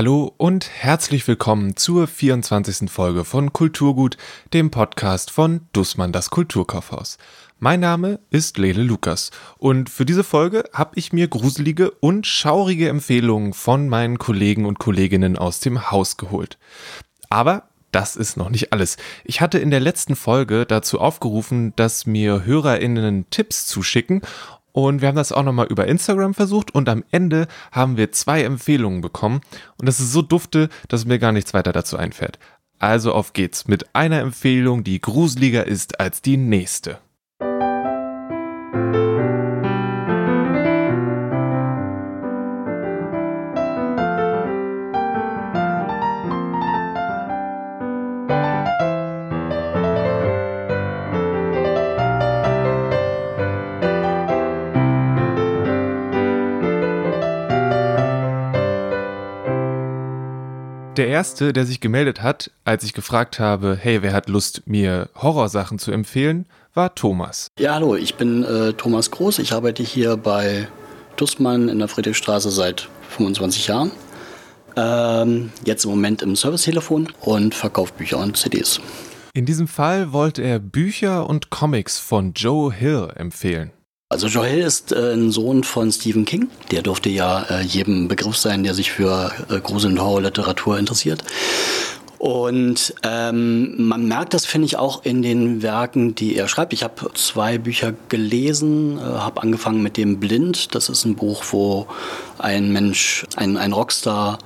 Hallo und herzlich willkommen zur 24. Folge von Kulturgut, dem Podcast von Dussmann das Kulturkaufhaus. Mein Name ist Lele Lukas und für diese Folge habe ich mir gruselige und schaurige Empfehlungen von meinen Kollegen und Kolleginnen aus dem Haus geholt. Aber das ist noch nicht alles. Ich hatte in der letzten Folge dazu aufgerufen, dass mir HörerInnen Tipps zuschicken und wir haben das auch nochmal über Instagram versucht und am Ende haben wir zwei Empfehlungen bekommen. Und das ist so dufte, dass mir gar nichts weiter dazu einfällt. Also auf geht's mit einer Empfehlung, die gruseliger ist als die nächste. Der erste, der sich gemeldet hat, als ich gefragt habe, hey, wer hat Lust, mir Horrorsachen zu empfehlen, war Thomas. Ja, hallo, ich bin äh, Thomas Groß. Ich arbeite hier bei Dussmann in der Friedrichstraße seit 25 Jahren. Ähm, jetzt im Moment im Servicetelefon und verkaufe Bücher und CDs. In diesem Fall wollte er Bücher und Comics von Joe Hill empfehlen. Also Joel ist äh, ein Sohn von Stephen King. Der dürfte ja äh, jedem Begriff sein, der sich für äh, Grusel- und Horrorliteratur interessiert. Und ähm, man merkt das, finde ich, auch in den Werken, die er schreibt. Ich habe zwei Bücher gelesen, äh, habe angefangen mit dem Blind. Das ist ein Buch, wo ein Mensch, ein, ein Rockstar,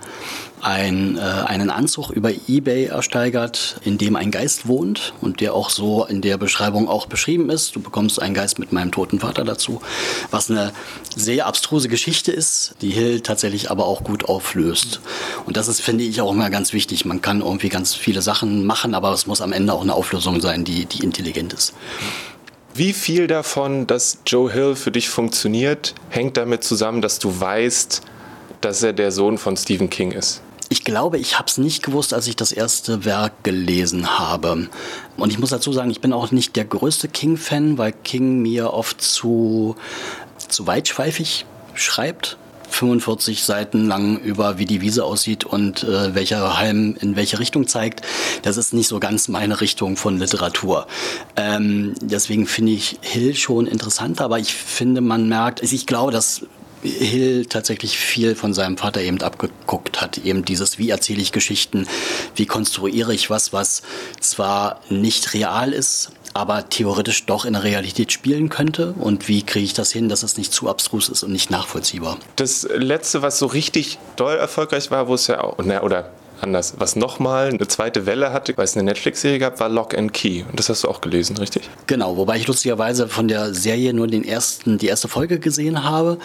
ein, äh, einen Anzug über eBay ersteigert, in dem ein Geist wohnt und der auch so in der Beschreibung auch beschrieben ist. Du bekommst einen Geist mit meinem toten Vater dazu, was eine sehr abstruse Geschichte ist, die Hill tatsächlich aber auch gut auflöst. Und das ist, finde ich, auch immer ganz wichtig. Man kann irgendwie ganz viele Sachen machen, aber es muss am Ende auch eine Auflösung sein, die, die intelligent ist. Wie viel davon, dass Joe Hill für dich funktioniert, hängt damit zusammen, dass du weißt, dass er der Sohn von Stephen King ist? Ich glaube, ich habe es nicht gewusst, als ich das erste Werk gelesen habe. Und ich muss dazu sagen, ich bin auch nicht der größte King-Fan, weil King mir oft zu, zu weitschweifig schreibt. 45 Seiten lang über, wie die Wiese aussieht und äh, welcher Halm in welche Richtung zeigt. Das ist nicht so ganz meine Richtung von Literatur. Ähm, deswegen finde ich Hill schon interessant, aber ich finde, man merkt, ich glaube, dass Hill tatsächlich viel von seinem Vater eben abgeguckt hat. Eben dieses, wie erzähle ich Geschichten, wie konstruiere ich was, was zwar nicht real ist, aber theoretisch doch in der Realität spielen könnte und wie kriege ich das hin, dass es nicht zu abstrus ist und nicht nachvollziehbar. Das letzte, was so richtig doll erfolgreich war, wo es ja auch, oder anders. Was nochmal eine zweite Welle hatte, weil es eine Netflix-Serie gab, war Lock and Key. Und das hast du auch gelesen, richtig? Genau, wobei ich lustigerweise von der Serie nur den ersten, die erste Folge gesehen habe.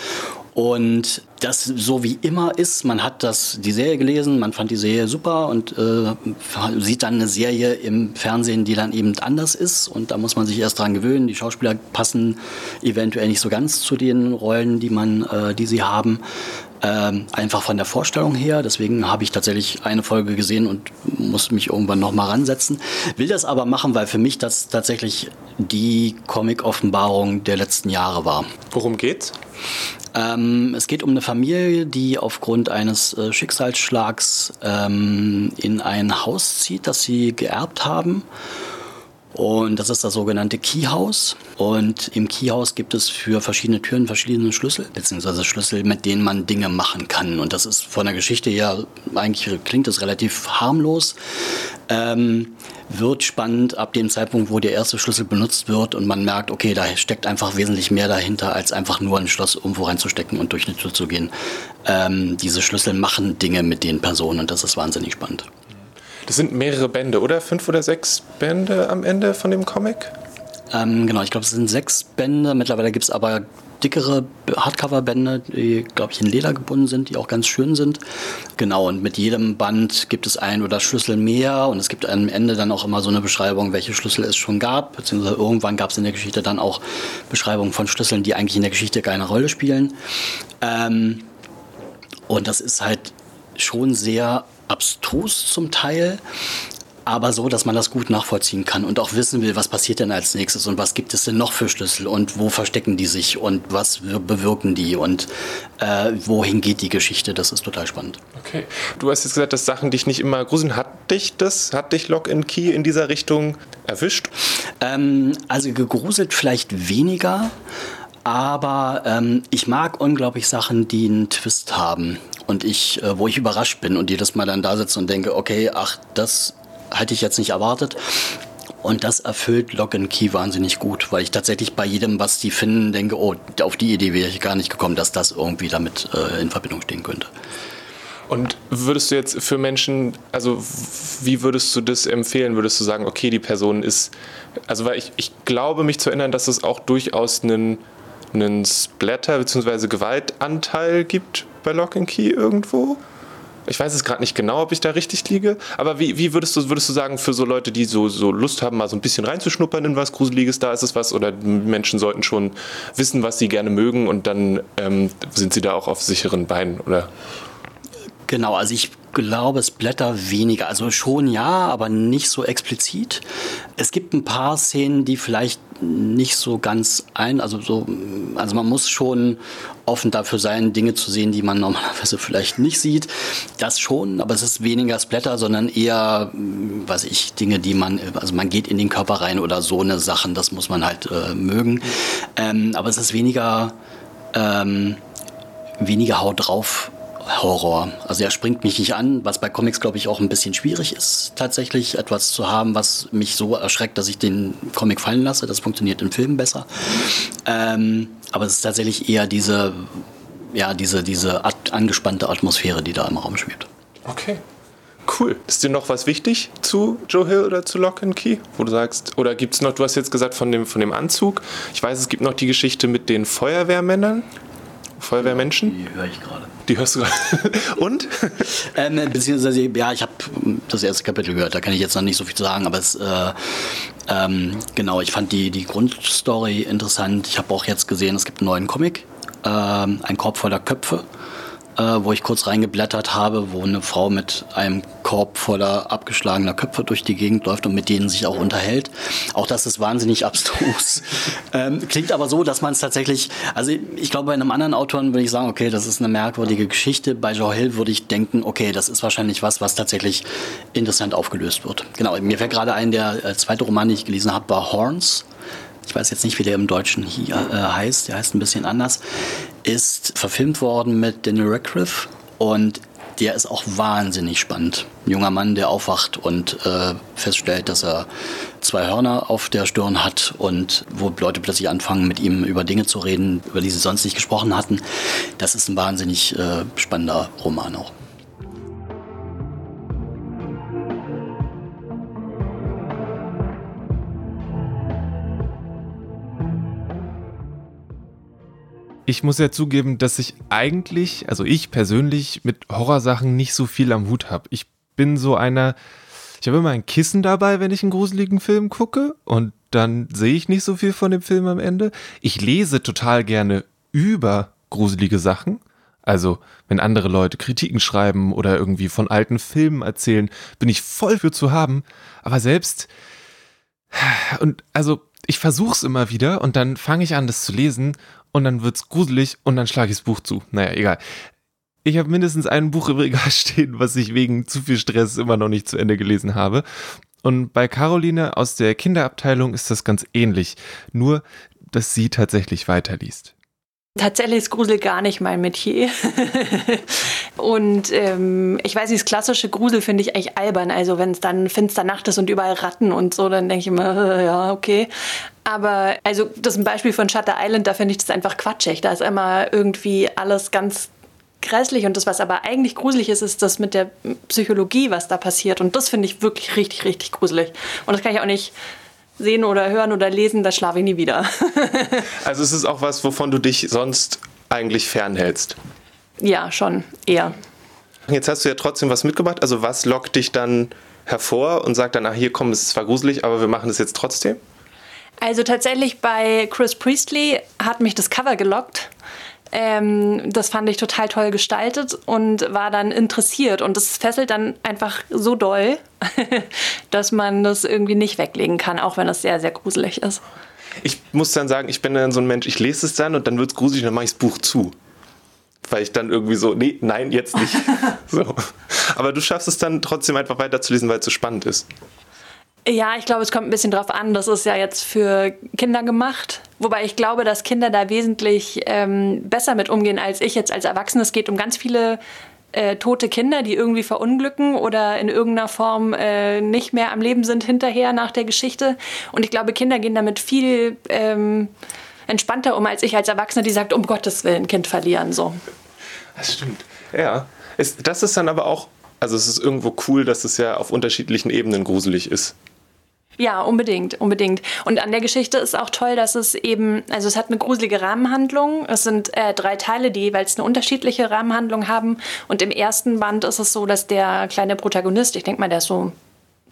Und das so wie immer ist, man hat das, die Serie gelesen, man fand die Serie super und äh, sieht dann eine Serie im Fernsehen, die dann eben anders ist. Und da muss man sich erst dran gewöhnen. Die Schauspieler passen eventuell nicht so ganz zu den Rollen, die man, äh, die sie haben. Ähm, einfach von der Vorstellung her. Deswegen habe ich tatsächlich eine Folge gesehen und muss mich irgendwann nochmal ransetzen. Will das aber machen, weil für mich das tatsächlich die Comic-Offenbarung der letzten Jahre war. Worum geht's? Ähm, es geht um eine Familie, die aufgrund eines äh, Schicksalsschlags ähm, in ein Haus zieht, das sie geerbt haben und das ist das sogenannte Keyhouse. Und im Keyhouse gibt es für verschiedene Türen verschiedene Schlüssel, beziehungsweise Schlüssel, mit denen man Dinge machen kann. Und das ist von der Geschichte her, eigentlich klingt es relativ harmlos. Ähm, wird spannend ab dem Zeitpunkt, wo der erste Schlüssel benutzt wird und man merkt, okay, da steckt einfach wesentlich mehr dahinter, als einfach nur ein Schloss irgendwo reinzustecken und durch eine Tür zu gehen. Ähm, diese Schlüssel machen Dinge mit den Personen und das ist wahnsinnig spannend. Das sind mehrere Bände, oder? Fünf oder sechs Bände am Ende von dem Comic? Ähm, genau, ich glaube, es sind sechs Bände. Mittlerweile gibt es aber dickere Hardcover-Bände, die, glaube ich, in Leder gebunden sind, die auch ganz schön sind. Genau, und mit jedem Band gibt es ein oder Schlüssel mehr und es gibt am Ende dann auch immer so eine Beschreibung, welche Schlüssel es schon gab, beziehungsweise irgendwann gab es in der Geschichte dann auch Beschreibungen von Schlüsseln, die eigentlich in der Geschichte keine Rolle spielen. Ähm, und das ist halt schon sehr abstrus zum Teil, aber so, dass man das gut nachvollziehen kann und auch wissen will, was passiert denn als nächstes und was gibt es denn noch für Schlüssel und wo verstecken die sich und was bewirken die und äh, wohin geht die Geschichte. Das ist total spannend. Okay. Du hast jetzt gesagt, dass Sachen dich nicht immer gruseln. Hat dich das, hat dich Lock and Key in dieser Richtung erwischt? Ähm, also gegruselt vielleicht weniger. Aber ähm, ich mag unglaublich Sachen, die einen Twist haben und ich, äh, wo ich überrascht bin und jedes Mal dann da sitze und denke, okay, ach, das hätte ich jetzt nicht erwartet. Und das erfüllt Lock and Key wahnsinnig gut, weil ich tatsächlich bei jedem, was die finden, denke, oh, auf die Idee wäre ich gar nicht gekommen, dass das irgendwie damit äh, in Verbindung stehen könnte. Und würdest du jetzt für Menschen, also wie würdest du das empfehlen? Würdest du sagen, okay, die Person ist, also weil ich, ich glaube mich zu erinnern, dass es auch durchaus einen, einen Splatter bzw. Gewaltanteil gibt bei Lock and Key irgendwo? Ich weiß es gerade nicht genau, ob ich da richtig liege. Aber wie, wie würdest, du, würdest du sagen, für so Leute, die so, so Lust haben, mal so ein bisschen reinzuschnuppern in was Gruseliges, da ist es was? Oder Menschen sollten schon wissen, was sie gerne mögen und dann ähm, sind sie da auch auf sicheren Beinen, oder? Genau, also ich glaube, Splatter weniger. Also schon ja, aber nicht so explizit. Es gibt ein paar Szenen, die vielleicht nicht so ganz ein, also so, also man muss schon offen dafür sein, Dinge zu sehen, die man normalerweise vielleicht nicht sieht. Das schon, aber es ist weniger Splatter, sondern eher, weiß ich, Dinge, die man, also man geht in den Körper rein oder so eine Sachen, das muss man halt äh, mögen. Ähm, aber es ist weniger, ähm, weniger Haut drauf Horror. Also er springt mich nicht an, was bei Comics, glaube ich, auch ein bisschen schwierig ist, tatsächlich etwas zu haben, was mich so erschreckt, dass ich den Comic fallen lasse. Das funktioniert im Film besser. Ähm, aber es ist tatsächlich eher diese, ja, diese, diese angespannte Atmosphäre, die da im Raum schwebt. Okay. Cool. Ist dir noch was wichtig zu Joe Hill oder zu Lock and Key? Wo du sagst, oder gibt es noch, du hast jetzt gesagt von dem, von dem Anzug. Ich weiß, es gibt noch die Geschichte mit den Feuerwehrmännern. Feuerwehrmenschen? Die höre ich gerade. Die hörst du gerade. Und? ähm, beziehungsweise, ja, ich habe das erste Kapitel gehört, da kann ich jetzt noch nicht so viel zu sagen, aber es, äh, ähm, genau, ich fand die, die Grundstory interessant. Ich habe auch jetzt gesehen, es gibt einen neuen Comic, ähm, ein Korb voller Köpfe äh, wo ich kurz reingeblättert habe, wo eine Frau mit einem Korb voller abgeschlagener Köpfe durch die Gegend läuft und mit denen sich auch unterhält. Auch das ist wahnsinnig abstrus. ähm, klingt aber so, dass man es tatsächlich, also ich glaube, bei einem anderen Autoren würde ich sagen, okay, das ist eine merkwürdige Geschichte. Bei Joe Hill würde ich denken, okay, das ist wahrscheinlich was, was tatsächlich interessant aufgelöst wird. Genau, mir fällt gerade ein, der äh, zweite Roman, den ich gelesen habe, war Horns ich weiß jetzt nicht, wie der im Deutschen hier äh, heißt, der heißt ein bisschen anders, ist verfilmt worden mit Daniel Radcliffe und der ist auch wahnsinnig spannend. Ein junger Mann, der aufwacht und äh, feststellt, dass er zwei Hörner auf der Stirn hat und wo Leute plötzlich anfangen, mit ihm über Dinge zu reden, über die sie sonst nicht gesprochen hatten. Das ist ein wahnsinnig äh, spannender Roman auch. Ich muss ja zugeben, dass ich eigentlich, also ich persönlich mit Horrorsachen nicht so viel am Hut habe. Ich bin so einer, ich habe immer ein Kissen dabei, wenn ich einen gruseligen Film gucke und dann sehe ich nicht so viel von dem Film am Ende. Ich lese total gerne über gruselige Sachen. Also, wenn andere Leute Kritiken schreiben oder irgendwie von alten Filmen erzählen, bin ich voll für zu haben. Aber selbst, und also, ich versuche es immer wieder und dann fange ich an, das zu lesen und dann wird's gruselig und dann schlage ich das Buch zu. Naja, egal. Ich habe mindestens ein Buch im Regal stehen, was ich wegen zu viel Stress immer noch nicht zu Ende gelesen habe. Und bei Caroline aus der Kinderabteilung ist das ganz ähnlich, nur dass sie tatsächlich weiterliest. Tatsächlich ist Grusel gar nicht mein Metier. und ähm, ich weiß nicht, das klassische Grusel finde ich eigentlich albern. Also wenn es dann finster Nacht ist und überall Ratten und so, dann denke ich immer, äh, ja, okay. Aber also das ist ein Beispiel von Shutter Island, da finde ich das einfach quatschig. Da ist immer irgendwie alles ganz grässlich und das, was aber eigentlich gruselig ist, ist das mit der Psychologie, was da passiert. Und das finde ich wirklich richtig, richtig gruselig. Und das kann ich auch nicht sehen oder hören oder lesen, da schlafe ich nie wieder. also es ist auch was, wovon du dich sonst eigentlich fernhältst. Ja, schon, eher. Jetzt hast du ja trotzdem was mitgebracht. Also was lockt dich dann hervor und sagt dann, ach hier komm, es ist zwar gruselig, aber wir machen das jetzt trotzdem? Also tatsächlich bei Chris Priestley hat mich das Cover gelockt. Ähm, das fand ich total toll gestaltet und war dann interessiert. Und das fesselt dann einfach so doll, dass man das irgendwie nicht weglegen kann, auch wenn es sehr, sehr gruselig ist. Ich muss dann sagen, ich bin dann so ein Mensch, ich lese es dann und dann wird es gruselig und dann mache ich das Buch zu. Weil ich dann irgendwie so, nee, nein, jetzt nicht. so. Aber du schaffst es dann trotzdem einfach weiterzulesen, weil es so spannend ist. Ja, ich glaube, es kommt ein bisschen drauf an. Das ist ja jetzt für Kinder gemacht. Wobei ich glaube, dass Kinder da wesentlich ähm, besser mit umgehen als ich jetzt als Erwachsene. Es geht um ganz viele äh, tote Kinder, die irgendwie verunglücken oder in irgendeiner Form äh, nicht mehr am Leben sind hinterher nach der Geschichte. Und ich glaube, Kinder gehen damit viel ähm, entspannter um als ich als Erwachsene, die sagt, um Gottes Willen, Kind verlieren. So. Das stimmt. Ja. Ist, das ist dann aber auch, also es ist irgendwo cool, dass es ja auf unterschiedlichen Ebenen gruselig ist. Ja, unbedingt, unbedingt. Und an der Geschichte ist auch toll, dass es eben, also es hat eine gruselige Rahmenhandlung. Es sind äh, drei Teile, die jeweils eine unterschiedliche Rahmenhandlung haben. Und im ersten Band ist es so, dass der kleine Protagonist, ich denke mal, der ist so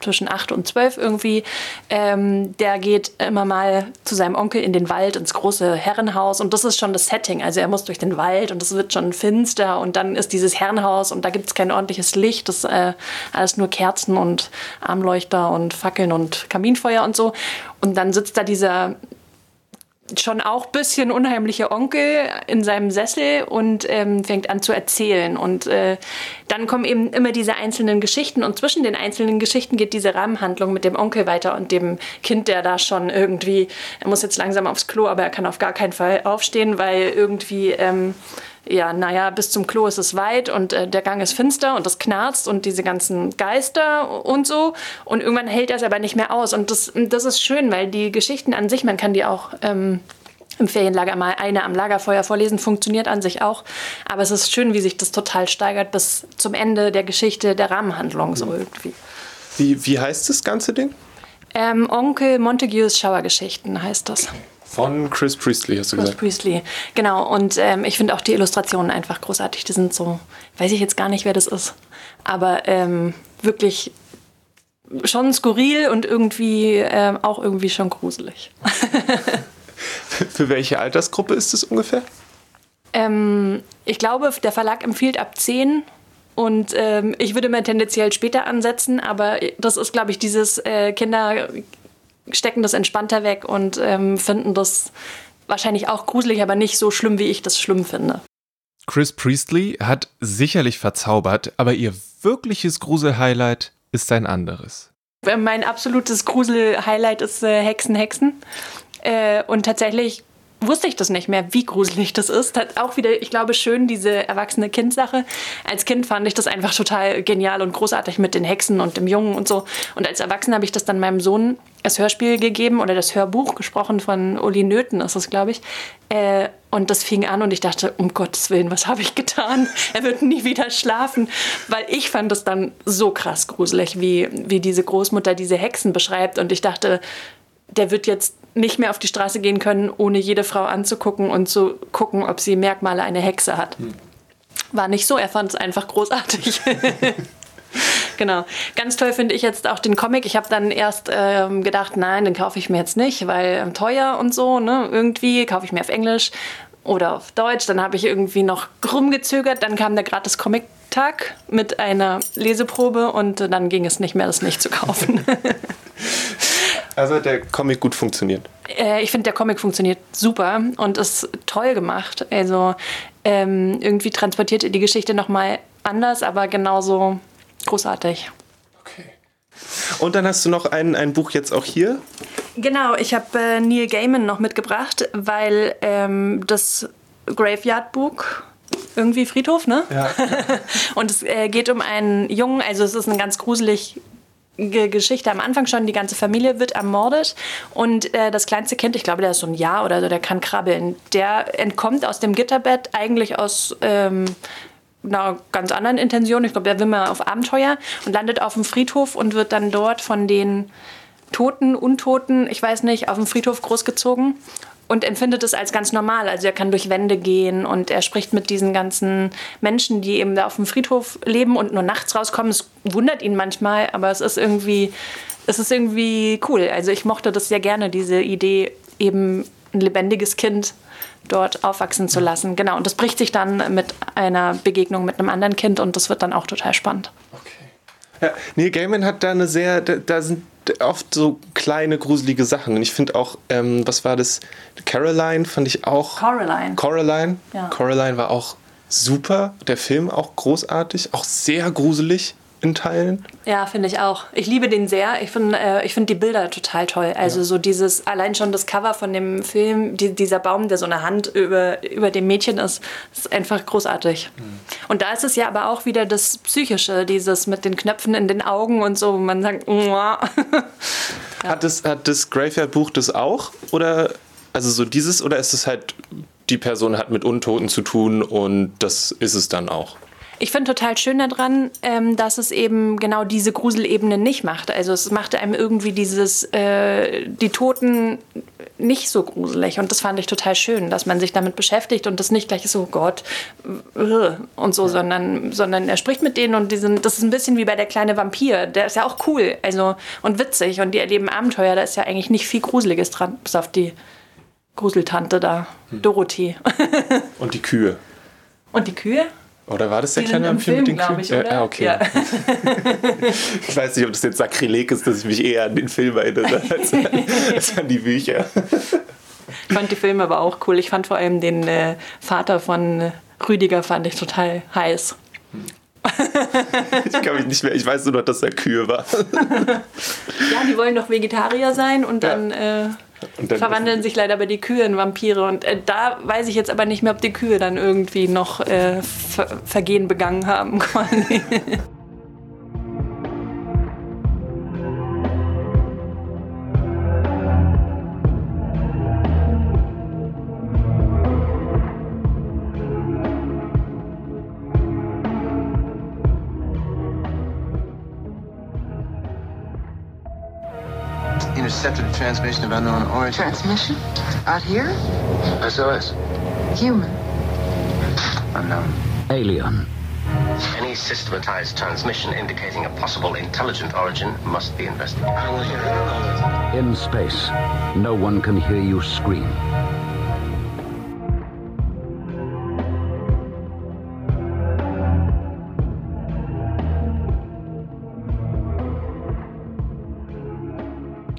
zwischen acht und zwölf irgendwie. Ähm, der geht immer mal zu seinem Onkel in den Wald, ins große Herrenhaus. Und das ist schon das Setting. Also er muss durch den Wald und es wird schon finster. Und dann ist dieses Herrenhaus und da gibt es kein ordentliches Licht. Das ist äh, alles nur Kerzen und Armleuchter und Fackeln und Kaminfeuer und so. Und dann sitzt da dieser schon auch bisschen unheimlicher Onkel in seinem Sessel und ähm, fängt an zu erzählen. Und äh, dann kommen eben immer diese einzelnen Geschichten und zwischen den einzelnen Geschichten geht diese Rahmenhandlung mit dem Onkel weiter und dem Kind, der da schon irgendwie, er muss jetzt langsam aufs Klo, aber er kann auf gar keinen Fall aufstehen, weil irgendwie... Ähm, ja, naja, bis zum Klo ist es weit und äh, der Gang ist finster und das knarzt und diese ganzen Geister und so. Und irgendwann hält er es aber nicht mehr aus. Und das, das ist schön, weil die Geschichten an sich, man kann die auch ähm, im Ferienlager mal eine am Lagerfeuer vorlesen, funktioniert an sich auch. Aber es ist schön, wie sich das total steigert bis zum Ende der Geschichte, der Rahmenhandlung so irgendwie. Wie, wie heißt das ganze Ding? Ähm, Onkel Montagues Schauergeschichten heißt das. Von Chris Priestley, hast du Chris gesagt. Priestley, genau. Und ähm, ich finde auch die Illustrationen einfach großartig. Die sind so, weiß ich jetzt gar nicht, wer das ist, aber ähm, wirklich schon skurril und irgendwie ähm, auch irgendwie schon gruselig. Für welche Altersgruppe ist es ungefähr? Ähm, ich glaube, der Verlag empfiehlt ab 10 und ähm, ich würde mal tendenziell später ansetzen, aber das ist, glaube ich, dieses äh, Kinder stecken das entspannter weg und ähm, finden das wahrscheinlich auch gruselig, aber nicht so schlimm, wie ich das schlimm finde. Chris Priestley hat sicherlich verzaubert, aber ihr wirkliches Grusel-Highlight ist ein anderes. Mein absolutes Grusel-Highlight ist äh, Hexen, Hexen. Äh, und tatsächlich wusste ich das nicht mehr, wie gruselig das ist. Hat auch wieder, ich glaube, schön diese erwachsene Kind-Sache. Als Kind fand ich das einfach total genial und großartig mit den Hexen und dem Jungen und so. Und als Erwachsene habe ich das dann meinem Sohn das Hörspiel gegeben oder das Hörbuch gesprochen von Uli Nöthen ist es, glaube ich. Äh, und das fing an und ich dachte, um Gottes Willen, was habe ich getan? Er wird nie wieder schlafen, weil ich fand das dann so krass gruselig, wie, wie diese Großmutter diese Hexen beschreibt. Und ich dachte, der wird jetzt nicht mehr auf die Straße gehen können, ohne jede Frau anzugucken und zu gucken, ob sie Merkmale einer Hexe hat. War nicht so, er fand es einfach großartig. genau. Ganz toll finde ich jetzt auch den Comic. Ich habe dann erst ähm, gedacht, nein, den kaufe ich mir jetzt nicht, weil ähm, teuer und so. Ne? Irgendwie kaufe ich mir auf Englisch oder auf Deutsch. Dann habe ich irgendwie noch rumgezögert. Dann kam der gratis Comic Tag mit einer Leseprobe und äh, dann ging es nicht mehr, das nicht zu kaufen. Also hat der Comic gut funktioniert. Äh, ich finde, der Comic funktioniert super und ist toll gemacht. Also ähm, irgendwie transportiert er die Geschichte nochmal anders, aber genauso großartig. Okay. Und dann hast du noch ein, ein Buch jetzt auch hier. Genau, ich habe äh, Neil Gaiman noch mitgebracht, weil ähm, das Graveyard-Buch irgendwie Friedhof, ne? Ja. und es äh, geht um einen Jungen, also es ist ein ganz gruselig Geschichte am Anfang schon, die ganze Familie wird ermordet und äh, das kleinste Kind, ich glaube, der ist so ein Jahr oder so, der kann krabbeln, der entkommt aus dem Gitterbett eigentlich aus ähm, einer ganz anderen Intention. Ich glaube, der will mal auf Abenteuer und landet auf dem Friedhof und wird dann dort von den Toten, Untoten, ich weiß nicht, auf dem Friedhof großgezogen und empfindet es als ganz normal. Also er kann durch Wände gehen und er spricht mit diesen ganzen Menschen, die eben da auf dem Friedhof leben und nur nachts rauskommen. Es wundert ihn manchmal, aber es ist irgendwie, es ist irgendwie cool. Also ich mochte das sehr gerne, diese Idee eben ein lebendiges Kind dort aufwachsen zu lassen. Genau, und das bricht sich dann mit einer Begegnung mit einem anderen Kind und das wird dann auch total spannend. Okay. Ja, Neil Gaiman hat da eine sehr, da, da sind oft so kleine, gruselige Sachen. Und ich finde auch, ähm, was war das? Caroline fand ich auch. Coraline. Coraline. Ja. Coraline war auch super. Der Film auch großartig, auch sehr gruselig in Teilen. Ja, finde ich auch. Ich liebe den sehr. Ich finde äh, ich find die Bilder total toll. Also so dieses, allein schon das Cover von dem Film, die, dieser Baum, der so eine Hand über, über dem Mädchen ist, ist einfach großartig. Mhm. Und da ist es ja aber auch wieder das Psychische, dieses mit den Knöpfen in den Augen und so, wo man sagt, ja. Hat das, hat das Graveyard-Buch das auch? Oder, also so dieses, oder ist es halt, die Person hat mit Untoten zu tun und das ist es dann auch? Ich finde total schön daran, ähm, dass es eben genau diese Gruselebene nicht macht. Also es machte einem irgendwie dieses, äh, die Toten nicht so gruselig. Und das fand ich total schön, dass man sich damit beschäftigt und das nicht gleich ist, oh Gott, äh, und so, sondern, sondern er spricht mit denen und die sind, das ist ein bisschen wie bei der kleine Vampir. Der ist ja auch cool also, und witzig und die erleben Abenteuer. Da ist ja eigentlich nicht viel Gruseliges dran, bis auf die Gruseltante da, hm. Dorothee. und die Kühe. Und die Kühe? Oder war das der die kleine Vampir mit den Kühen? Ich, oder? Ja, okay. Ja. ich weiß nicht, ob das jetzt Sakrileg ist, dass ich mich eher an den Film erinnere als an, als an die Bücher. Ich fand die Filme aber auch cool. Ich fand vor allem den äh, Vater von äh, Rüdiger fand ich total heiß. ich kann mich nicht mehr, ich weiß nur noch, dass er Kühe war. ja, die wollen doch Vegetarier sein und dann. Ja. Äh, verwandeln sich leider bei die Kühe in Vampire. Und äh, da weiß ich jetzt aber nicht mehr, ob die Kühe dann irgendwie noch äh, Ver Vergehen begangen haben, intercepted a transmission of unknown origin. Transmission? Out here? SOS. Human. Unknown. Alien. Any systematized transmission indicating a possible intelligent origin must be investigated. In space, no one can hear you scream.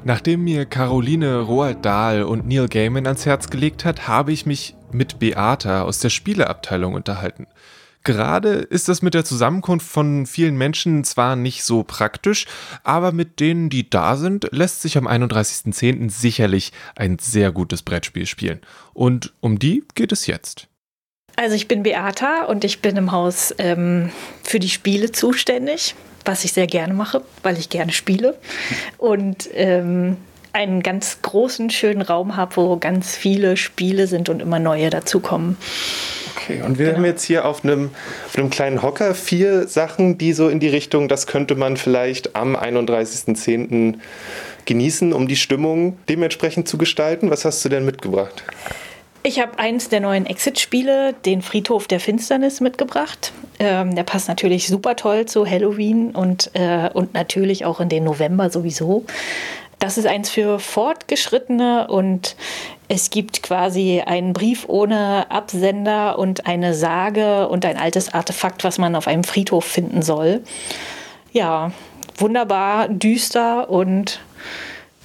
Nachdem mir Caroline Roald Dahl und Neil Gaiman ans Herz gelegt hat, habe ich mich mit Beata aus der Spieleabteilung unterhalten. Gerade ist das mit der Zusammenkunft von vielen Menschen zwar nicht so praktisch, aber mit denen, die da sind, lässt sich am 31.10. sicherlich ein sehr gutes Brettspiel spielen. Und um die geht es jetzt. Also ich bin Beata und ich bin im Haus ähm, für die Spiele zuständig was ich sehr gerne mache, weil ich gerne spiele. Und ähm, einen ganz großen, schönen Raum habe, wo ganz viele Spiele sind und immer neue dazukommen. Okay, und wir genau. haben jetzt hier auf einem, auf einem kleinen Hocker vier Sachen, die so in die Richtung, das könnte man vielleicht am 31.10. genießen, um die Stimmung dementsprechend zu gestalten. Was hast du denn mitgebracht? Ich habe eins der neuen Exit-Spiele, den Friedhof der Finsternis, mitgebracht. Ähm, der passt natürlich super toll zu Halloween und, äh, und natürlich auch in den November sowieso. Das ist eins für Fortgeschrittene und es gibt quasi einen Brief ohne Absender und eine Sage und ein altes Artefakt, was man auf einem Friedhof finden soll. Ja, wunderbar, düster und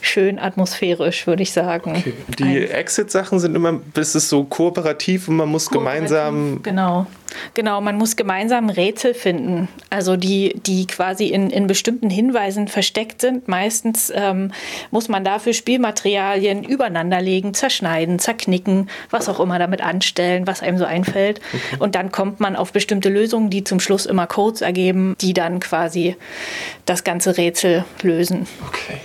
schön atmosphärisch, würde ich sagen. Okay. Die Exit-Sachen sind immer, das ist so kooperativ und man muss kooperativ, gemeinsam. Genau. Genau, man muss gemeinsam Rätsel finden, also die, die quasi in, in bestimmten Hinweisen versteckt sind. Meistens ähm, muss man dafür Spielmaterialien übereinanderlegen, zerschneiden, zerknicken, was auch immer damit anstellen, was einem so einfällt. Okay. Und dann kommt man auf bestimmte Lösungen, die zum Schluss immer Codes ergeben, die dann quasi das ganze Rätsel lösen. Okay.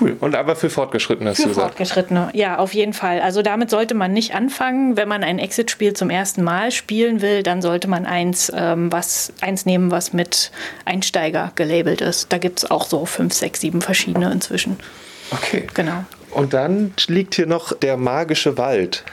Cool. Und aber für Fortgeschrittene für. Fortgeschrittene, ja, auf jeden Fall. Also damit sollte man nicht anfangen. Wenn man ein Exit-Spiel zum ersten Mal spielen will, dann sollte man eins, ähm, was, eins nehmen, was mit Einsteiger gelabelt ist. Da gibt es auch so fünf, sechs, sieben verschiedene inzwischen. Okay. Genau. Und dann liegt hier noch der magische Wald.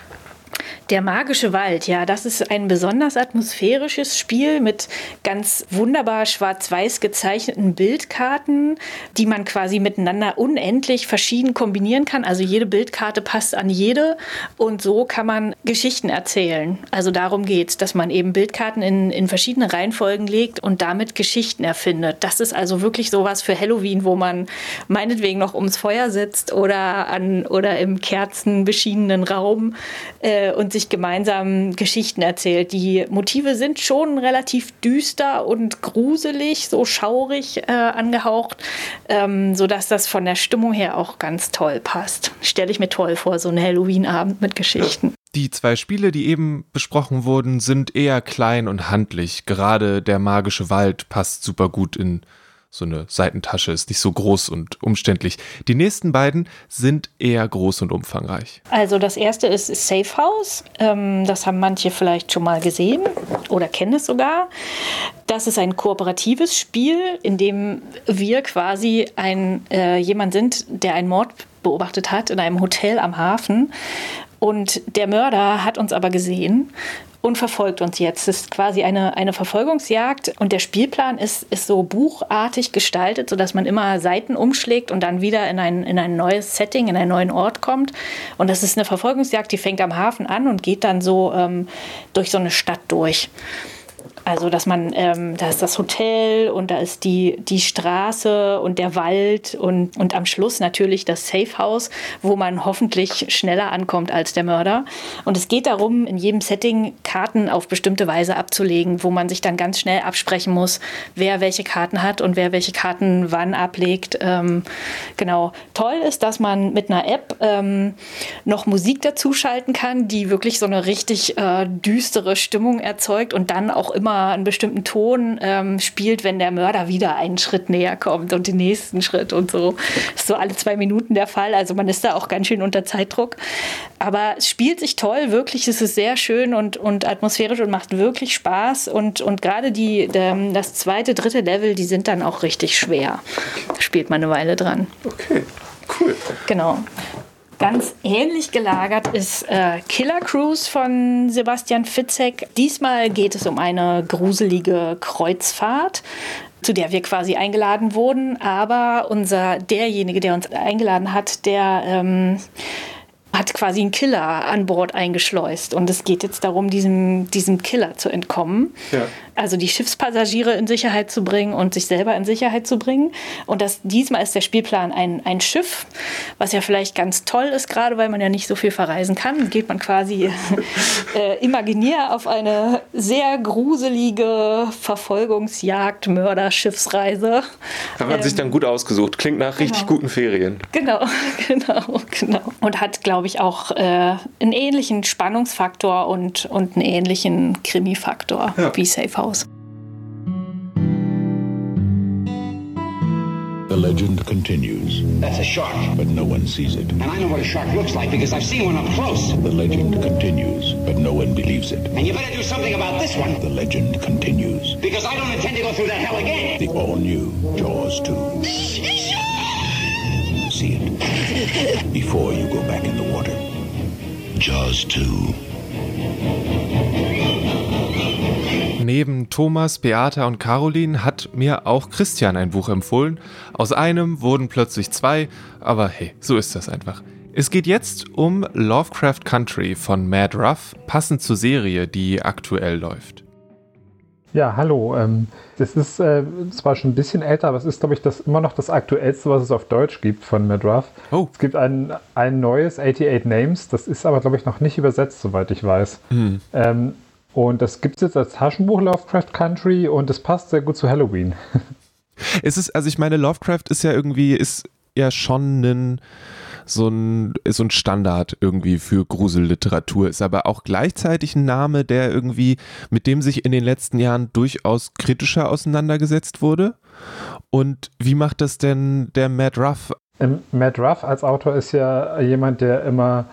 Der magische Wald, ja, das ist ein besonders atmosphärisches Spiel mit ganz wunderbar schwarz-weiß gezeichneten Bildkarten, die man quasi miteinander unendlich verschieden kombinieren kann. Also jede Bildkarte passt an jede und so kann man Geschichten erzählen. Also darum geht es, dass man eben Bildkarten in, in verschiedene Reihenfolgen legt und damit Geschichten erfindet. Das ist also wirklich sowas für Halloween, wo man meinetwegen noch ums Feuer sitzt oder, an, oder im kerzenbeschienenen Raum äh, und sich gemeinsam Geschichten erzählt. Die Motive sind schon relativ düster und gruselig, so schaurig äh, angehaucht, ähm, sodass das von der Stimmung her auch ganz toll passt. Stelle ich mir toll vor, so einen Halloween-Abend mit Geschichten. Die zwei Spiele, die eben besprochen wurden, sind eher klein und handlich. Gerade der magische Wald passt super gut in so eine Seitentasche, ist nicht so groß und umständlich. Die nächsten beiden sind eher groß und umfangreich. Also das erste ist Safe House. Ähm, das haben manche vielleicht schon mal gesehen oder kennen es sogar. Das ist ein kooperatives Spiel, in dem wir quasi ein, äh, jemand sind, der einen Mord beobachtet hat in einem Hotel am Hafen. Und der Mörder hat uns aber gesehen und verfolgt uns jetzt. Es ist quasi eine, eine Verfolgungsjagd und der Spielplan ist, ist so buchartig gestaltet, sodass man immer Seiten umschlägt und dann wieder in ein, in ein neues Setting, in einen neuen Ort kommt. Und das ist eine Verfolgungsjagd, die fängt am Hafen an und geht dann so ähm, durch so eine Stadt durch. Also, dass man, ähm, da ist das Hotel und da ist die, die Straße und der Wald und, und am Schluss natürlich das Safe House, wo man hoffentlich schneller ankommt als der Mörder. Und es geht darum, in jedem Setting Karten auf bestimmte Weise abzulegen, wo man sich dann ganz schnell absprechen muss, wer welche Karten hat und wer welche Karten wann ablegt. Ähm, genau. Toll ist, dass man mit einer App ähm, noch Musik dazuschalten kann, die wirklich so eine richtig äh, düstere Stimmung erzeugt und dann auch immer einen bestimmten Ton ähm, spielt, wenn der Mörder wieder einen Schritt näher kommt und den nächsten Schritt und so. Das ist so alle zwei Minuten der Fall. Also man ist da auch ganz schön unter Zeitdruck. Aber es spielt sich toll, wirklich. Es ist sehr schön und, und atmosphärisch und macht wirklich Spaß. Und, und gerade die, der, das zweite, dritte Level, die sind dann auch richtig schwer. Da spielt man eine Weile dran. Okay, cool. Genau. Ganz ähnlich gelagert ist äh, Killer Cruise von Sebastian Fitzek. Diesmal geht es um eine gruselige Kreuzfahrt zu der wir quasi eingeladen wurden. Aber unser derjenige, der uns eingeladen hat, der ähm, hat quasi einen Killer an Bord eingeschleust. Und es geht jetzt darum, diesem, diesem Killer zu entkommen. Ja. Also die Schiffspassagiere in Sicherheit zu bringen und sich selber in Sicherheit zu bringen. Und das, diesmal ist der Spielplan ein, ein Schiff, was ja vielleicht ganz toll ist, gerade weil man ja nicht so viel verreisen kann. Geht man quasi äh, imaginär auf eine sehr gruselige Verfolgungsjagd, Mörder-Schiffsreise. Hat man ähm, sich dann gut ausgesucht. Klingt nach richtig genau. guten Ferien. Genau, genau, genau. Und hat, glaube ich, auch äh, einen ähnlichen Spannungsfaktor und, und einen ähnlichen Krimi-Faktor ja. wie Safe House. The legend continues. That's a shark. But no one sees it. And I know what a shark looks like because I've seen one up close. The legend continues, but no one believes it. And you better do something about this one. The legend continues. Because I don't intend to go through that hell again. The all-new Jaws 2. See it before you go back in the water. Jaws 2. Neben Thomas, Beata und Caroline hat mir auch Christian ein Buch empfohlen. Aus einem wurden plötzlich zwei, aber hey, so ist das einfach. Es geht jetzt um Lovecraft Country von Mad Ruff, passend zur Serie, die aktuell läuft. Ja, hallo. Ähm, das ist äh, zwar schon ein bisschen älter, aber es ist, glaube ich, das immer noch das aktuellste, was es auf Deutsch gibt von Mad Ruff. Oh. Es gibt ein, ein neues 88 Names, das ist aber, glaube ich, noch nicht übersetzt, soweit ich weiß. Hm. Und das gibt es jetzt als Taschenbuch Lovecraft Country und es passt sehr gut zu Halloween. es ist, also ich meine, Lovecraft ist ja irgendwie, ist ja schon ein, so ein, so ein Standard irgendwie für Gruselliteratur, ist aber auch gleichzeitig ein Name, der irgendwie, mit dem sich in den letzten Jahren durchaus kritischer auseinandergesetzt wurde. Und wie macht das denn der Matt Ruff? Ähm, Matt Ruff als Autor ist ja jemand, der immer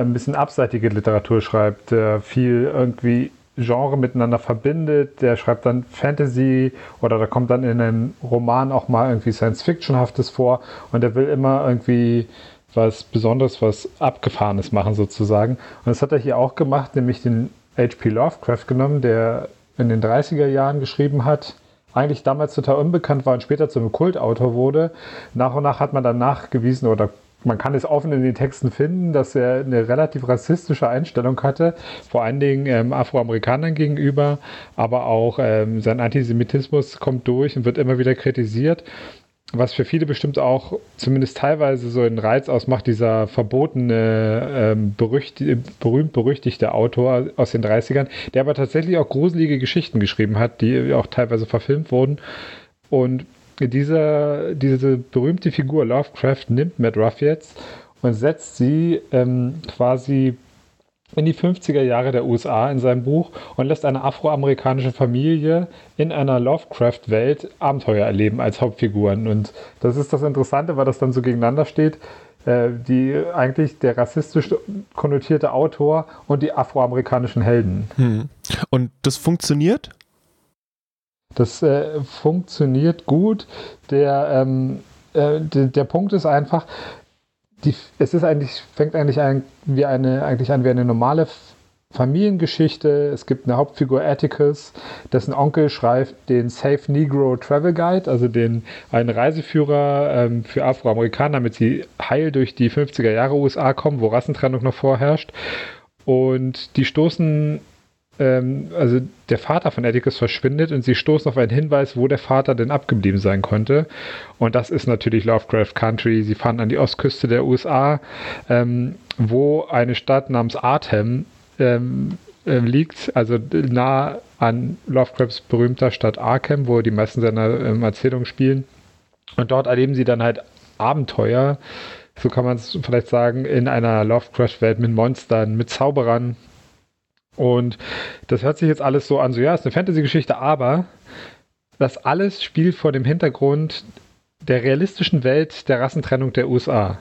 ein bisschen abseitige Literatur schreibt, der viel irgendwie Genre miteinander verbindet. Der schreibt dann Fantasy oder da kommt dann in einem Roman auch mal irgendwie Science-Fictionhaftes vor und der will immer irgendwie was Besonderes, was Abgefahrenes machen sozusagen. Und das hat er hier auch gemacht, nämlich den H.P. Lovecraft genommen, der in den 30er Jahren geschrieben hat, eigentlich damals total unbekannt war und später zum Kultautor wurde. Nach und nach hat man dann nachgewiesen oder man kann es offen in den Texten finden, dass er eine relativ rassistische Einstellung hatte, vor allen Dingen ähm, Afroamerikanern gegenüber, aber auch ähm, sein Antisemitismus kommt durch und wird immer wieder kritisiert was für viele bestimmt auch zumindest teilweise so einen Reiz ausmacht, dieser verbotene, ähm, berühmt-berüchtigte Autor aus den 30ern, der aber tatsächlich auch gruselige Geschichten geschrieben hat, die auch teilweise verfilmt wurden. Und diese, diese berühmte Figur Lovecraft nimmt Matt Ruff jetzt und setzt sie ähm, quasi in die 50er Jahre der USA in seinem Buch und lässt eine afroamerikanische Familie in einer Lovecraft-Welt Abenteuer erleben als Hauptfiguren. Und das ist das Interessante, weil das dann so gegeneinander steht. Äh, die eigentlich der rassistisch konnotierte Autor und die afroamerikanischen Helden. Hm. Und das funktioniert? Das äh, funktioniert gut. Der, ähm, äh, der, der Punkt ist einfach, die, es ist eigentlich, fängt eigentlich an wie eine, eigentlich an wie eine normale Familiengeschichte. Es gibt eine Hauptfigur Atticus, dessen Onkel schreibt den Safe Negro Travel Guide, also den einen Reiseführer ähm, für Afroamerikaner, damit sie heil durch die 50er Jahre USA kommen, wo Rassentrennung noch vorherrscht. Und die stoßen ähm, also der Vater von Atticus verschwindet und sie stoßen auf einen Hinweis, wo der Vater denn abgeblieben sein konnte. Und das ist natürlich Lovecraft Country. Sie fahren an die Ostküste der USA, ähm, wo eine Stadt namens Artem ähm, äh, liegt, also nah an Lovecrafts berühmter Stadt Arkham, wo die meisten seiner ähm, Erzählungen spielen. Und dort erleben sie dann halt Abenteuer, so kann man es vielleicht sagen, in einer Lovecraft-Welt mit Monstern, mit Zauberern, und das hört sich jetzt alles so an, so ja, ist eine Fantasy-Geschichte, aber das alles spielt vor dem Hintergrund der realistischen Welt der Rassentrennung der USA.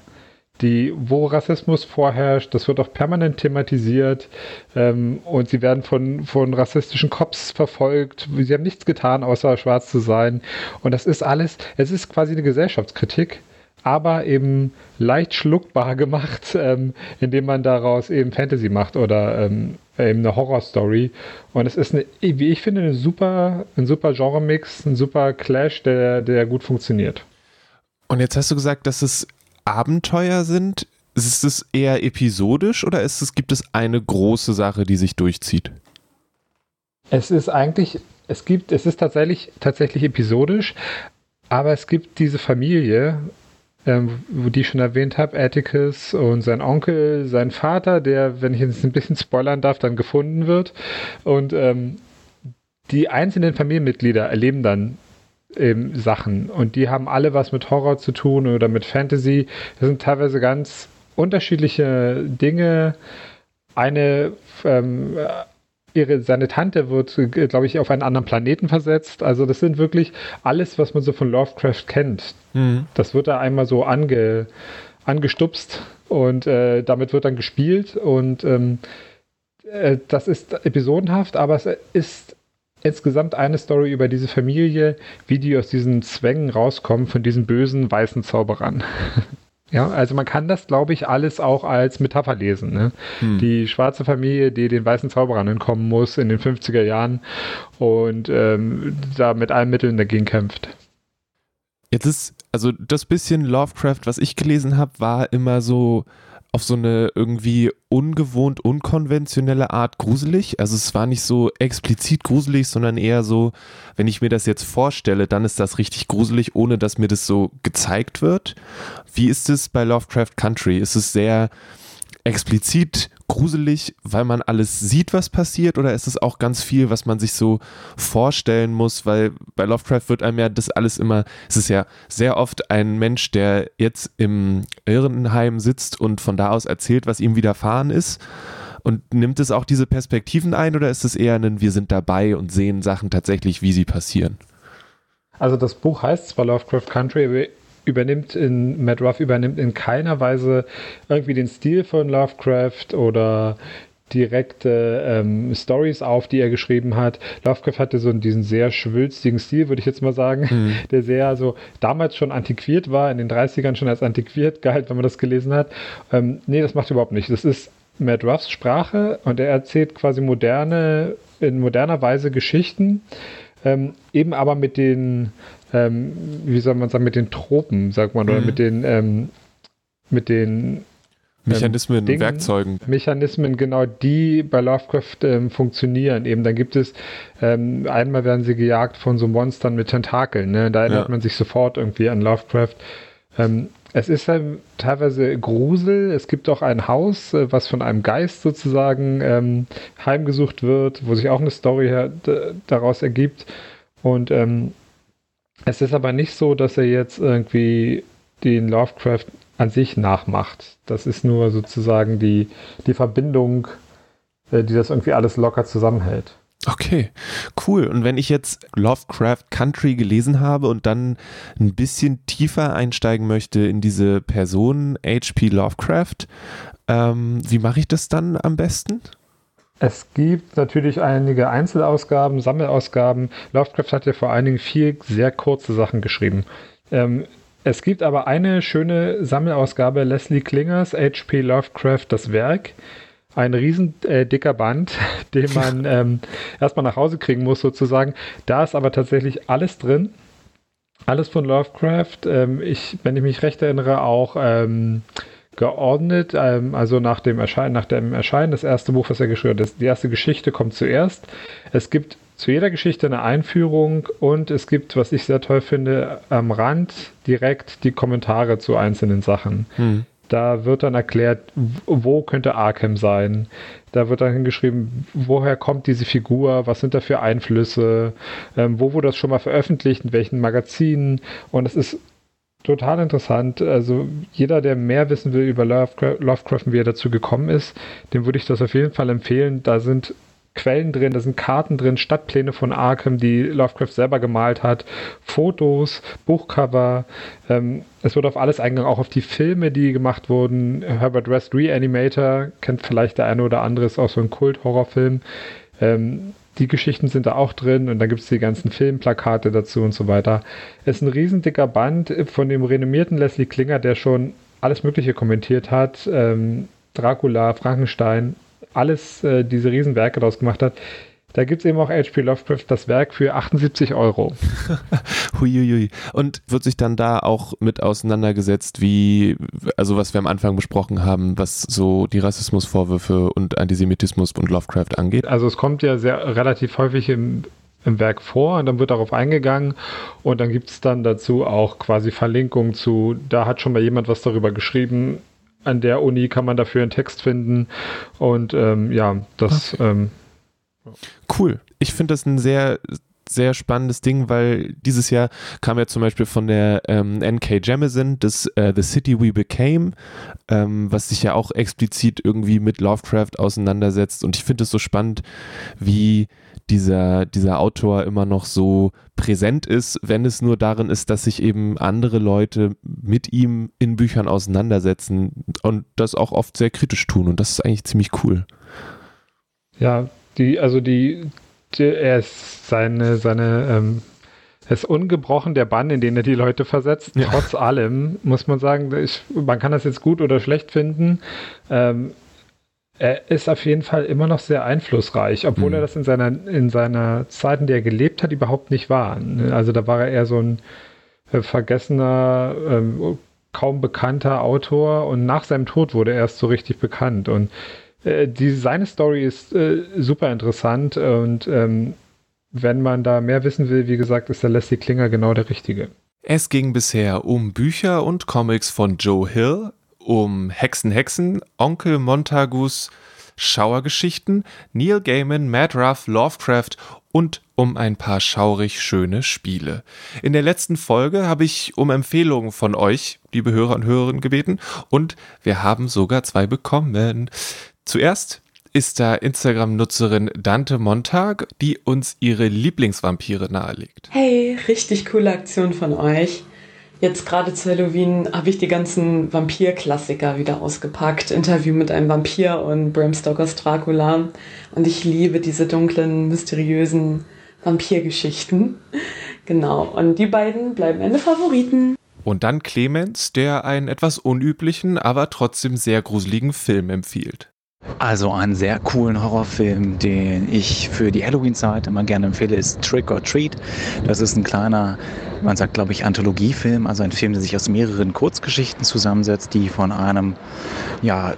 Die, wo Rassismus vorherrscht, das wird auch permanent thematisiert ähm, und sie werden von, von rassistischen Cops verfolgt. Sie haben nichts getan, außer schwarz zu sein. Und das ist alles, es ist quasi eine Gesellschaftskritik, aber eben leicht schluckbar gemacht, ähm, indem man daraus eben Fantasy macht oder ähm, eben eine Horror-Story. Und es ist, eine, wie ich finde, eine super, ein super Genre-Mix, ein super Clash, der, der gut funktioniert. Und jetzt hast du gesagt, dass es Abenteuer sind. Ist es eher episodisch oder ist es, gibt es eine große Sache, die sich durchzieht? Es ist eigentlich, es gibt, es ist tatsächlich, tatsächlich episodisch, aber es gibt diese Familie, ähm, wo die ich schon erwähnt habe, Atticus und sein Onkel, sein Vater, der, wenn ich jetzt ein bisschen spoilern darf, dann gefunden wird. Und ähm, die einzelnen Familienmitglieder erleben dann eben Sachen und die haben alle was mit Horror zu tun oder mit Fantasy. Das sind teilweise ganz unterschiedliche Dinge. Eine ähm, ihre, seine Tante wird, glaube ich, auf einen anderen Planeten versetzt. Also das sind wirklich alles, was man so von Lovecraft kennt. Mhm. Das wird da einmal so ange, angestupst und äh, damit wird dann gespielt und ähm, äh, das ist episodenhaft, aber es ist insgesamt eine Story über diese Familie, wie die aus diesen Zwängen rauskommen von diesen bösen weißen Zauberern. Ja, also man kann das, glaube ich, alles auch als Metapher lesen. Ne? Hm. Die schwarze Familie, die den weißen Zauberern entkommen muss in den 50er Jahren und ähm, da mit allen Mitteln dagegen kämpft. Jetzt ist, also das bisschen Lovecraft, was ich gelesen habe, war immer so auf so eine irgendwie ungewohnt, unkonventionelle Art gruselig. Also es war nicht so explizit gruselig, sondern eher so, wenn ich mir das jetzt vorstelle, dann ist das richtig gruselig, ohne dass mir das so gezeigt wird. Wie ist es bei Lovecraft Country? Ist es sehr explizit gruselig, weil man alles sieht, was passiert, oder ist es auch ganz viel, was man sich so vorstellen muss, weil bei Lovecraft wird einem ja das alles immer, es ist ja sehr oft ein Mensch, der jetzt im Irrenheim sitzt und von da aus erzählt, was ihm widerfahren ist. Und nimmt es auch diese Perspektiven ein oder ist es eher ein Wir sind dabei und sehen Sachen tatsächlich, wie sie passieren? Also das Buch heißt zwar Lovecraft Country, übernimmt in, Matt Ruff übernimmt in keiner Weise irgendwie den Stil von Lovecraft oder direkte ähm, Stories auf, die er geschrieben hat. Lovecraft hatte so diesen sehr schwülstigen Stil, würde ich jetzt mal sagen, mhm. der sehr so damals schon antiquiert war, in den 30ern schon als antiquiert galt, wenn man das gelesen hat. Ähm, nee, das macht er überhaupt nicht. Das ist Matt Ruffs Sprache und er erzählt quasi moderne, in moderner Weise Geschichten, ähm, eben aber mit den, ähm, wie soll man sagen, mit den Tropen, sagt man, mhm. oder mit den, ähm, mit den Mechanismen, ähm, Dingen, Werkzeugen. Mechanismen, genau, die bei Lovecraft ähm, funktionieren. Eben, dann gibt es, ähm, einmal werden sie gejagt von so Monstern mit Tentakeln. Ne? Da erinnert ja. man sich sofort irgendwie an Lovecraft. Ähm, es ist halt teilweise Grusel. Es gibt auch ein Haus, äh, was von einem Geist sozusagen ähm, heimgesucht wird, wo sich auch eine Story her, daraus ergibt. Und ähm, es ist aber nicht so, dass er jetzt irgendwie den Lovecraft an sich nachmacht. Das ist nur sozusagen die, die Verbindung, äh, die das irgendwie alles locker zusammenhält. Okay, cool. Und wenn ich jetzt Lovecraft Country gelesen habe und dann ein bisschen tiefer einsteigen möchte in diese Person H.P. Lovecraft, ähm, wie mache ich das dann am besten? Es gibt natürlich einige Einzelausgaben, Sammelausgaben. Lovecraft hat ja vor allen Dingen viel sehr kurze Sachen geschrieben. Ähm, es gibt aber eine schöne Sammelausgabe Leslie Klingers, H.P. Lovecraft, das Werk. Ein riesen äh, dicker Band, den man ähm, erstmal nach Hause kriegen muss, sozusagen. Da ist aber tatsächlich alles drin. Alles von Lovecraft. Ähm, ich, wenn ich mich recht erinnere, auch ähm, geordnet, ähm, also nach dem Erscheinen, nach dem Erscheinen, das erste Buch, was er geschrieben hat, die erste Geschichte kommt zuerst. Es gibt zu jeder Geschichte eine Einführung und es gibt, was ich sehr toll finde, am Rand direkt die Kommentare zu einzelnen Sachen. Hm. Da wird dann erklärt, wo könnte Arkham sein. Da wird dann hingeschrieben, woher kommt diese Figur, was sind da für Einflüsse, ähm, wo wurde das schon mal veröffentlicht, in welchen Magazinen. Und es ist total interessant. Also jeder, der mehr wissen will über Lovecraft, und wie er dazu gekommen ist, dem würde ich das auf jeden Fall empfehlen. Da sind Quellen drin, da sind Karten drin, Stadtpläne von Arkham, die Lovecraft selber gemalt hat, Fotos, Buchcover. Ähm, es wird auf alles eingegangen, auch auf die Filme, die gemacht wurden. Herbert West Reanimator, kennt vielleicht der eine oder andere, ist auch so ein Kult-Horrorfilm. Ähm, die Geschichten sind da auch drin und dann gibt es die ganzen Filmplakate dazu und so weiter. Es ist ein riesendicker Band von dem renommierten Leslie Klinger, der schon alles Mögliche kommentiert hat. Ähm, Dracula, Frankenstein, alles äh, diese Riesenwerke daraus gemacht hat. Da gibt es eben auch H.P. Lovecraft das Werk für 78 Euro. Huiuiui. Und wird sich dann da auch mit auseinandergesetzt, wie, also was wir am Anfang besprochen haben, was so die Rassismusvorwürfe und Antisemitismus und Lovecraft angeht? Also es kommt ja sehr relativ häufig im, im Werk vor und dann wird darauf eingegangen und dann gibt es dann dazu auch quasi Verlinkungen zu, da hat schon mal jemand was darüber geschrieben, an der Uni kann man dafür einen Text finden. Und ähm, ja, das. Okay. Ähm, cool. Ich finde das ein sehr, sehr spannendes Ding, weil dieses Jahr kam ja zum Beispiel von der ähm, NK Jemisin, das äh, The City We Became, ähm, was sich ja auch explizit irgendwie mit Lovecraft auseinandersetzt. Und ich finde es so spannend, wie dieser, dieser Autor immer noch so präsent ist, wenn es nur darin ist, dass sich eben andere Leute mit ihm in Büchern auseinandersetzen und das auch oft sehr kritisch tun. Und das ist eigentlich ziemlich cool. Ja, die, also die, die er ist seine, seine, ähm, er ist ungebrochen der Bann, in den er die Leute versetzt. Ja. Trotz allem muss man sagen, ich, man kann das jetzt gut oder schlecht finden. Ähm, er ist auf jeden Fall immer noch sehr einflussreich, obwohl mhm. er das in seiner, in seiner Zeit, in der er gelebt hat, überhaupt nicht war. Also da war er eher so ein äh, vergessener, ähm, kaum bekannter Autor und nach seinem Tod wurde er erst so richtig bekannt. Und äh, die, seine Story ist äh, super interessant und ähm, wenn man da mehr wissen will, wie gesagt, ist der Leslie Klinger genau der Richtige. Es ging bisher um Bücher und Comics von Joe Hill, um Hexen, Hexen, Onkel Montagus, Schauergeschichten, Neil Gaiman, Matt Ruff, Lovecraft und um ein paar schaurig schöne Spiele. In der letzten Folge habe ich um Empfehlungen von euch, liebe Hörer und Hörerinnen, gebeten und wir haben sogar zwei bekommen. Zuerst ist da Instagram-Nutzerin Dante Montag, die uns ihre Lieblingsvampire nahelegt. Hey, richtig coole Aktion von euch. Jetzt gerade zu Halloween habe ich die ganzen Vampir-Klassiker wieder ausgepackt. Interview mit einem Vampir und Bram Stokers Dracula. Und ich liebe diese dunklen, mysteriösen Vampirgeschichten. Genau. Und die beiden bleiben meine Favoriten. Und dann Clemens, der einen etwas unüblichen, aber trotzdem sehr gruseligen Film empfiehlt. Also einen sehr coolen Horrorfilm, den ich für die Halloween-Zeit immer gerne empfehle, ist Trick or Treat. Das ist ein kleiner, man sagt glaube ich Anthologiefilm, also ein Film, der sich aus mehreren Kurzgeschichten zusammensetzt, die von einem ja,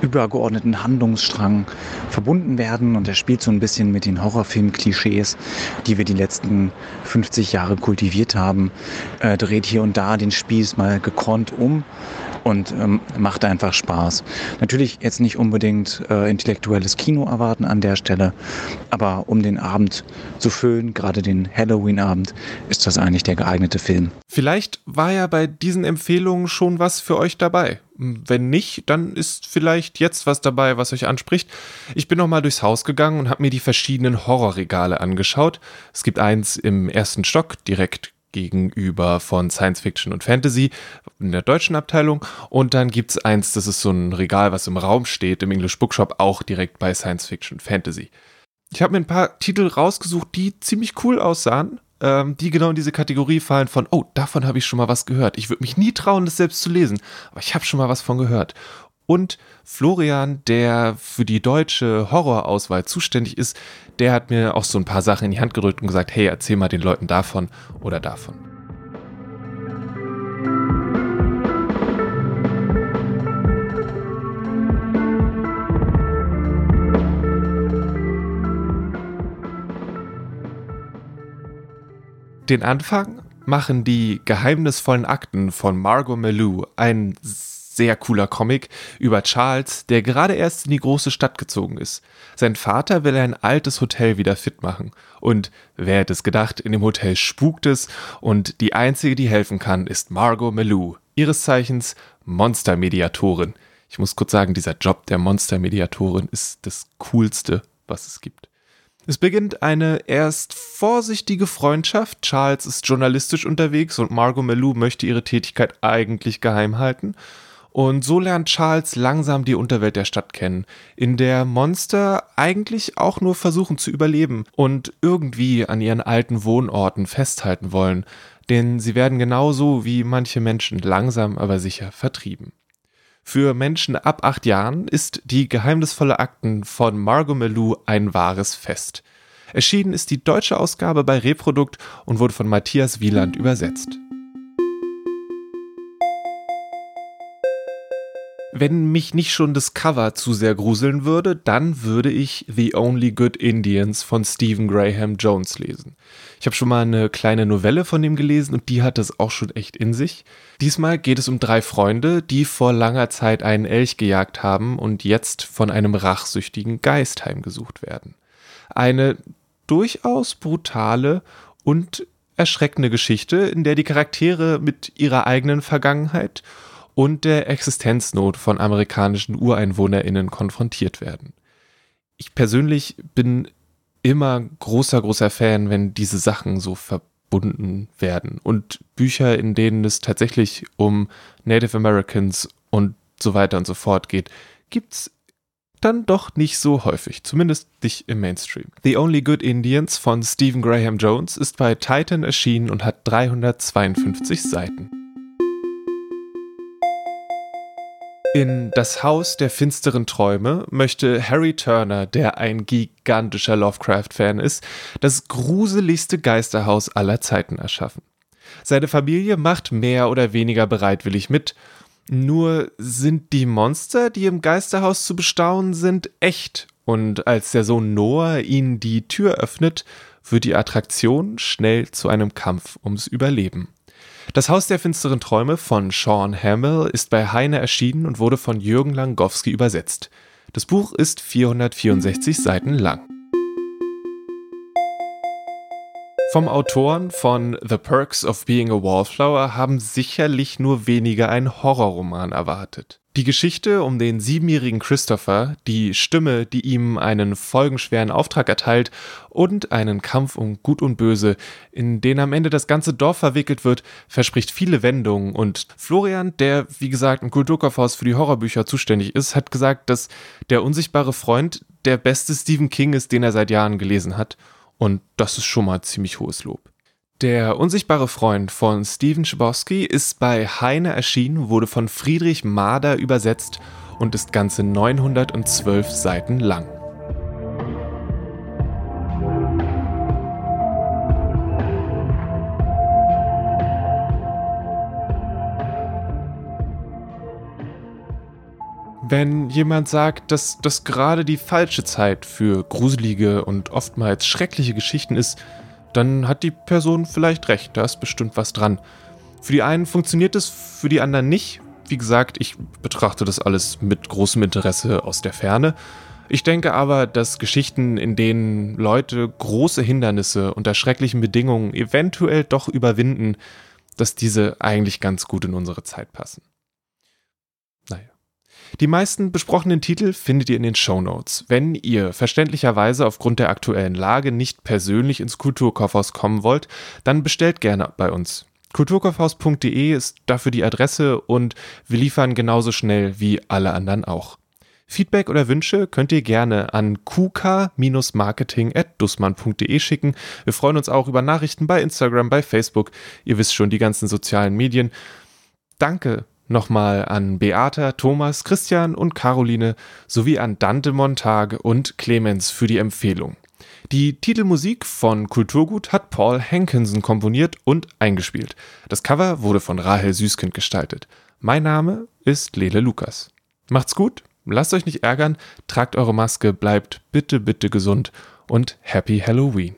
übergeordneten Handlungsstrang verbunden werden. Und der spielt so ein bisschen mit den Horrorfilm-Klischees, die wir die letzten 50 Jahre kultiviert haben, äh, dreht hier und da den Spieß mal gekonnt um und ähm, macht einfach Spaß. Natürlich jetzt nicht unbedingt äh, intellektuelles Kino erwarten an der Stelle, aber um den Abend zu füllen, gerade den Halloween-Abend, ist das eigentlich der geeignete Film. Vielleicht war ja bei diesen Empfehlungen schon was für euch dabei. Wenn nicht, dann ist vielleicht jetzt was dabei, was euch anspricht. Ich bin noch mal durchs Haus gegangen und habe mir die verschiedenen Horrorregale angeschaut. Es gibt eins im ersten Stock direkt gegenüber von Science Fiction und Fantasy in der deutschen Abteilung. Und dann gibt es eins, das ist so ein Regal, was im Raum steht, im English Bookshop, auch direkt bei Science Fiction Fantasy. Ich habe mir ein paar Titel rausgesucht, die ziemlich cool aussahen, ähm, die genau in diese Kategorie fallen von, oh, davon habe ich schon mal was gehört. Ich würde mich nie trauen, das selbst zu lesen, aber ich habe schon mal was von gehört. Und Florian, der für die deutsche Horrorauswahl zuständig ist, der hat mir auch so ein paar Sachen in die Hand gedrückt und gesagt, hey, erzähl mal den Leuten davon oder davon. Den Anfang machen die geheimnisvollen Akten von Margot Melou, ein sehr cooler Comic über Charles, der gerade erst in die große Stadt gezogen ist. Sein Vater will ein altes Hotel wieder fit machen. Und wer hätte es gedacht, in dem Hotel spukt es und die einzige, die helfen kann, ist Margot Melou, ihres Zeichens Monstermediatorin. Ich muss kurz sagen, dieser Job der Monstermediatorin ist das coolste, was es gibt. Es beginnt eine erst vorsichtige Freundschaft. Charles ist journalistisch unterwegs und Margot Melou möchte ihre Tätigkeit eigentlich geheim halten. Und so lernt Charles langsam die Unterwelt der Stadt kennen, in der Monster eigentlich auch nur versuchen zu überleben und irgendwie an ihren alten Wohnorten festhalten wollen, denn sie werden genauso wie manche Menschen langsam aber sicher vertrieben. Für Menschen ab acht Jahren ist die geheimnisvolle Akten von Margot Melou ein wahres Fest. Erschienen ist die deutsche Ausgabe bei Reprodukt und wurde von Matthias Wieland übersetzt. Wenn mich nicht schon das Cover zu sehr gruseln würde, dann würde ich The Only Good Indians von Stephen Graham Jones lesen. Ich habe schon mal eine kleine Novelle von ihm gelesen und die hat es auch schon echt in sich. Diesmal geht es um drei Freunde, die vor langer Zeit einen Elch gejagt haben und jetzt von einem rachsüchtigen Geist heimgesucht werden. Eine durchaus brutale und erschreckende Geschichte, in der die Charaktere mit ihrer eigenen Vergangenheit und der Existenznot von amerikanischen Ureinwohnerinnen konfrontiert werden. Ich persönlich bin immer großer, großer Fan, wenn diese Sachen so verbunden werden. Und Bücher, in denen es tatsächlich um Native Americans und so weiter und so fort geht, gibt's dann doch nicht so häufig, zumindest nicht im Mainstream. The Only Good Indians von Stephen Graham Jones ist bei Titan erschienen und hat 352 Seiten. In das Haus der finsteren Träume möchte Harry Turner, der ein gigantischer Lovecraft-Fan ist, das gruseligste Geisterhaus aller Zeiten erschaffen. Seine Familie macht mehr oder weniger bereitwillig mit, nur sind die Monster, die im Geisterhaus zu bestaunen sind, echt, und als der Sohn Noah ihnen die Tür öffnet, wird die Attraktion schnell zu einem Kampf ums Überleben. Das Haus der finsteren Träume von Sean Hamill ist bei Heine erschienen und wurde von Jürgen Langowski übersetzt. Das Buch ist 464 Seiten lang. Vom Autoren von The Perks of Being a Wallflower haben sicherlich nur wenige einen Horrorroman erwartet. Die Geschichte um den siebenjährigen Christopher, die Stimme, die ihm einen folgenschweren Auftrag erteilt und einen Kampf um Gut und Böse, in den am Ende das ganze Dorf verwickelt wird, verspricht viele Wendungen und Florian, der wie gesagt im Kulturkaufhaus für die Horrorbücher zuständig ist, hat gesagt, dass der unsichtbare Freund der beste Stephen King ist, den er seit Jahren gelesen hat und das ist schon mal ziemlich hohes Lob. Der unsichtbare Freund von Steven Schabowski ist bei Heine erschienen, wurde von Friedrich Mader übersetzt und ist ganze 912 Seiten lang. Wenn jemand sagt, dass das gerade die falsche Zeit für gruselige und oftmals schreckliche Geschichten ist, dann hat die Person vielleicht recht, da ist bestimmt was dran. Für die einen funktioniert es, für die anderen nicht. Wie gesagt, ich betrachte das alles mit großem Interesse aus der Ferne. Ich denke aber, dass Geschichten, in denen Leute große Hindernisse unter schrecklichen Bedingungen eventuell doch überwinden, dass diese eigentlich ganz gut in unsere Zeit passen. Die meisten besprochenen Titel findet ihr in den Show Notes. Wenn ihr verständlicherweise aufgrund der aktuellen Lage nicht persönlich ins Kulturkaufhaus kommen wollt, dann bestellt gerne bei uns. Kulturkaufhaus.de ist dafür die Adresse und wir liefern genauso schnell wie alle anderen auch. Feedback oder Wünsche könnt ihr gerne an qk-marketing.dussmann.de schicken. Wir freuen uns auch über Nachrichten bei Instagram, bei Facebook. Ihr wisst schon, die ganzen sozialen Medien. Danke Nochmal an Beata, Thomas, Christian und Caroline sowie an Dante Montage und Clemens für die Empfehlung. Die Titelmusik von Kulturgut hat Paul Hankinson komponiert und eingespielt. Das Cover wurde von Rahel Süßkind gestaltet. Mein Name ist Lele Lukas. Macht's gut, lasst euch nicht ärgern, tragt eure Maske, bleibt bitte, bitte gesund und Happy Halloween.